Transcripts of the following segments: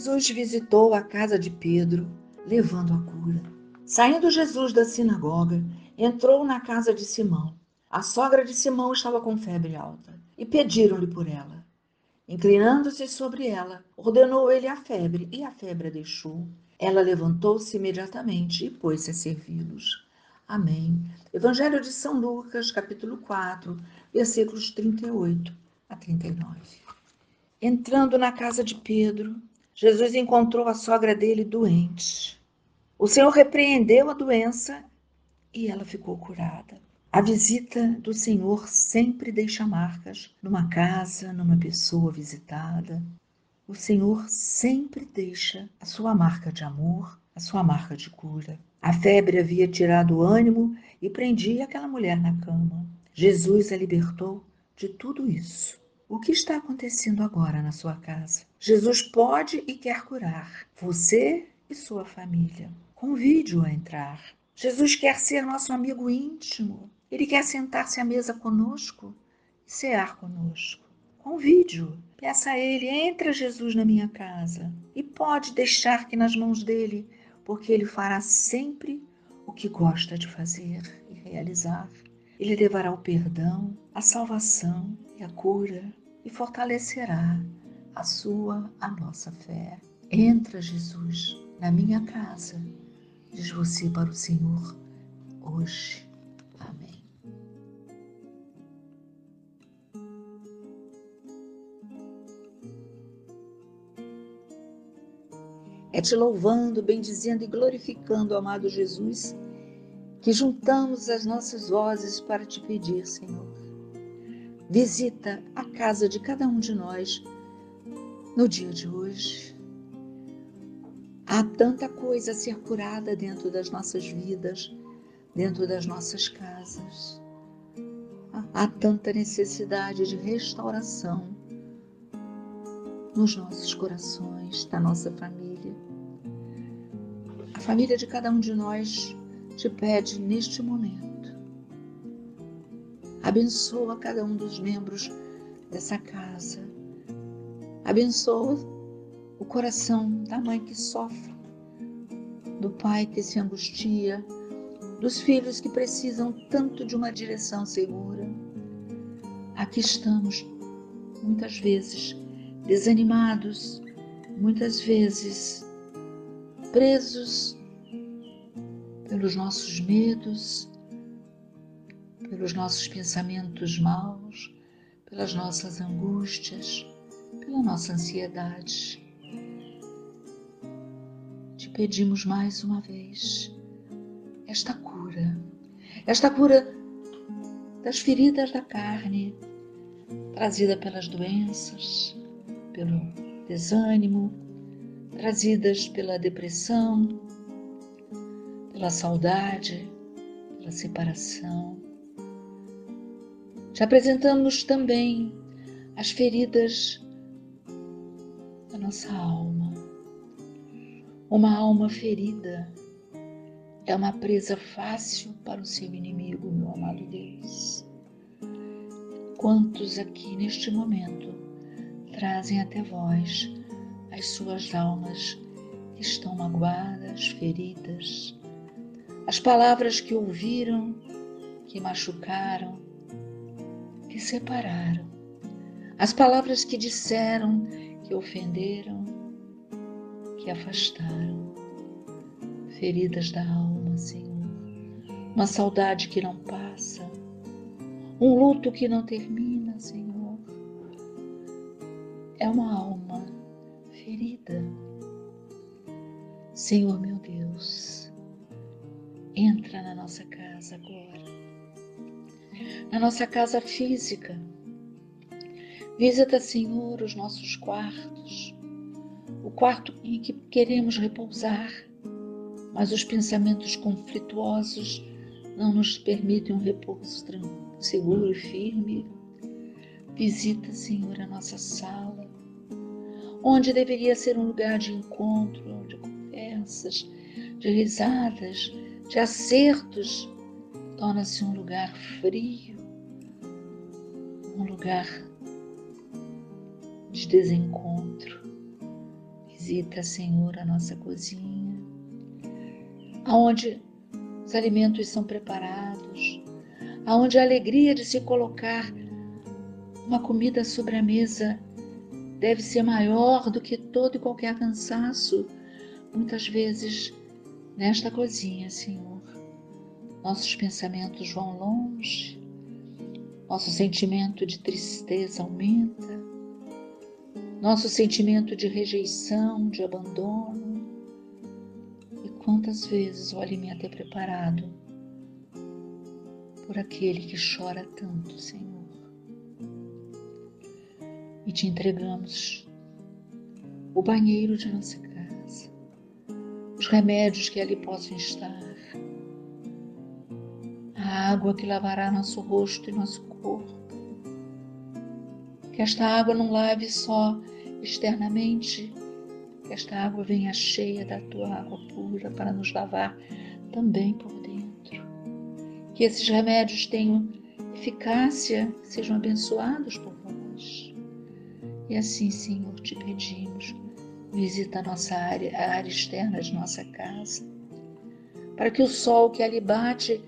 Jesus visitou a casa de Pedro, levando a cura. Saindo Jesus da sinagoga, entrou na casa de Simão. A sogra de Simão estava com febre alta e pediram-lhe por ela. Inclinando-se sobre ela, ordenou ele a febre e a febre a deixou. Ela levantou-se imediatamente e pôs-se a servi-los. Amém. Evangelho de São Lucas, capítulo 4, versículos 38 a 39. Entrando na casa de Pedro, Jesus encontrou a sogra dele doente. O Senhor repreendeu a doença e ela ficou curada. A visita do Senhor sempre deixa marcas numa casa, numa pessoa visitada. O Senhor sempre deixa a sua marca de amor, a sua marca de cura. A febre havia tirado o ânimo e prendia aquela mulher na cama. Jesus a libertou de tudo isso. O que está acontecendo agora na sua casa? Jesus pode e quer curar você e sua família. Convide-o a entrar. Jesus quer ser nosso amigo íntimo. Ele quer sentar-se à mesa conosco e cear conosco. Convide-o. Peça a ele, entra Jesus na minha casa. E pode deixar que nas mãos dele, porque ele fará sempre o que gosta de fazer e realizar. Ele levará o perdão, a salvação e a cura e fortalecerá a sua, a nossa fé. Entra, Jesus, na minha casa, diz você para o Senhor hoje. É te louvando, bendizendo e glorificando, amado Jesus, que juntamos as nossas vozes para te pedir, Senhor. Visita a casa de cada um de nós no dia de hoje. Há tanta coisa a ser curada dentro das nossas vidas, dentro das nossas casas. Há tanta necessidade de restauração nos nossos corações, da nossa família. A família de cada um de nós te pede neste momento. Abençoa cada um dos membros dessa casa. Abençoa o coração da mãe que sofre, do pai que se angustia, dos filhos que precisam tanto de uma direção segura. Aqui estamos, muitas vezes, desanimados, muitas vezes presos pelos nossos medos, pelos nossos pensamentos maus, pelas nossas angústias, pela nossa ansiedade. Te pedimos mais uma vez esta cura, esta cura das feridas da carne, trazida pelas doenças, pelo desânimo, trazidas pela depressão, pela saudade, pela separação. Te apresentamos também as feridas da nossa alma. Uma alma ferida é uma presa fácil para o seu inimigo, meu amado Deus. Quantos aqui neste momento trazem até vós as suas almas que estão magoadas, feridas, as palavras que ouviram, que machucaram, separaram, as palavras que disseram, que ofenderam, que afastaram, feridas da alma, Senhor, uma saudade que não passa, um luto que não termina, Senhor. É uma alma ferida. Senhor meu Deus, entra na nossa casa agora, na nossa casa física. Visita, Senhor, os nossos quartos, o quarto em que queremos repousar, mas os pensamentos conflituosos não nos permitem um repouso seguro e firme. Visita, Senhor, a nossa sala, onde deveria ser um lugar de encontro, de conversas, de risadas, de acertos, torna-se um lugar frio, um lugar de desencontro. Visita, Senhor, a nossa cozinha, aonde os alimentos são preparados, aonde a alegria de se colocar uma comida sobre a mesa deve ser maior do que todo e qualquer cansaço. Muitas vezes, nesta cozinha, Senhor, nossos pensamentos vão longe, nosso sentimento de tristeza aumenta, nosso sentimento de rejeição, de abandono. E quantas vezes o alimento é preparado por aquele que chora tanto, Senhor? E te entregamos o banheiro de nossa casa, os remédios que ali possam estar, a água que lavará nosso rosto e nosso corpo. Que esta água não lave só externamente, que esta água venha cheia da tua água pura para nos lavar também por dentro. Que esses remédios tenham eficácia, sejam abençoados por vós. E assim, Senhor, te pedimos, visita a nossa área, a área externa de nossa casa, para que o sol que ali bate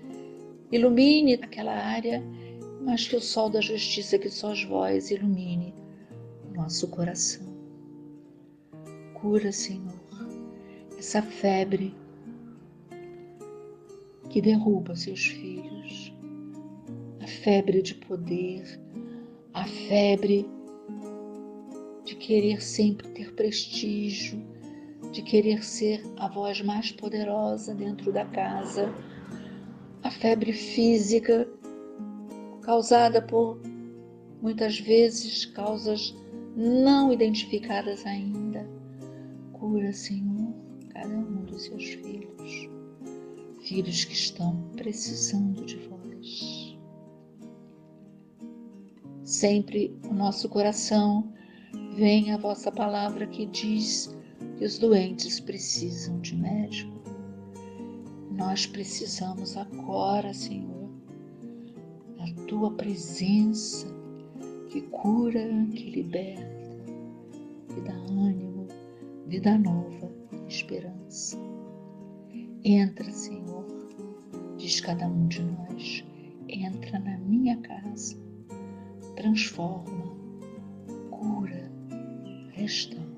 ilumine aquela área, mas que o sol da justiça que só vós ilumine o nosso coração. Cura, Senhor, essa febre que derruba seus filhos, a febre de poder, a febre de querer sempre ter prestígio, de querer ser a voz mais poderosa dentro da casa, febre física causada por muitas vezes causas não identificadas ainda. Cura, Senhor, cada um dos seus filhos, filhos que estão precisando de vós. Sempre o nosso coração Vem a vossa palavra que diz que os doentes precisam de médico. Nós precisamos agora, Senhor, da tua presença que cura, que liberta, que dá ânimo, vida nova, esperança. Entra, Senhor, diz cada um de nós, entra na minha casa, transforma, cura, restaura.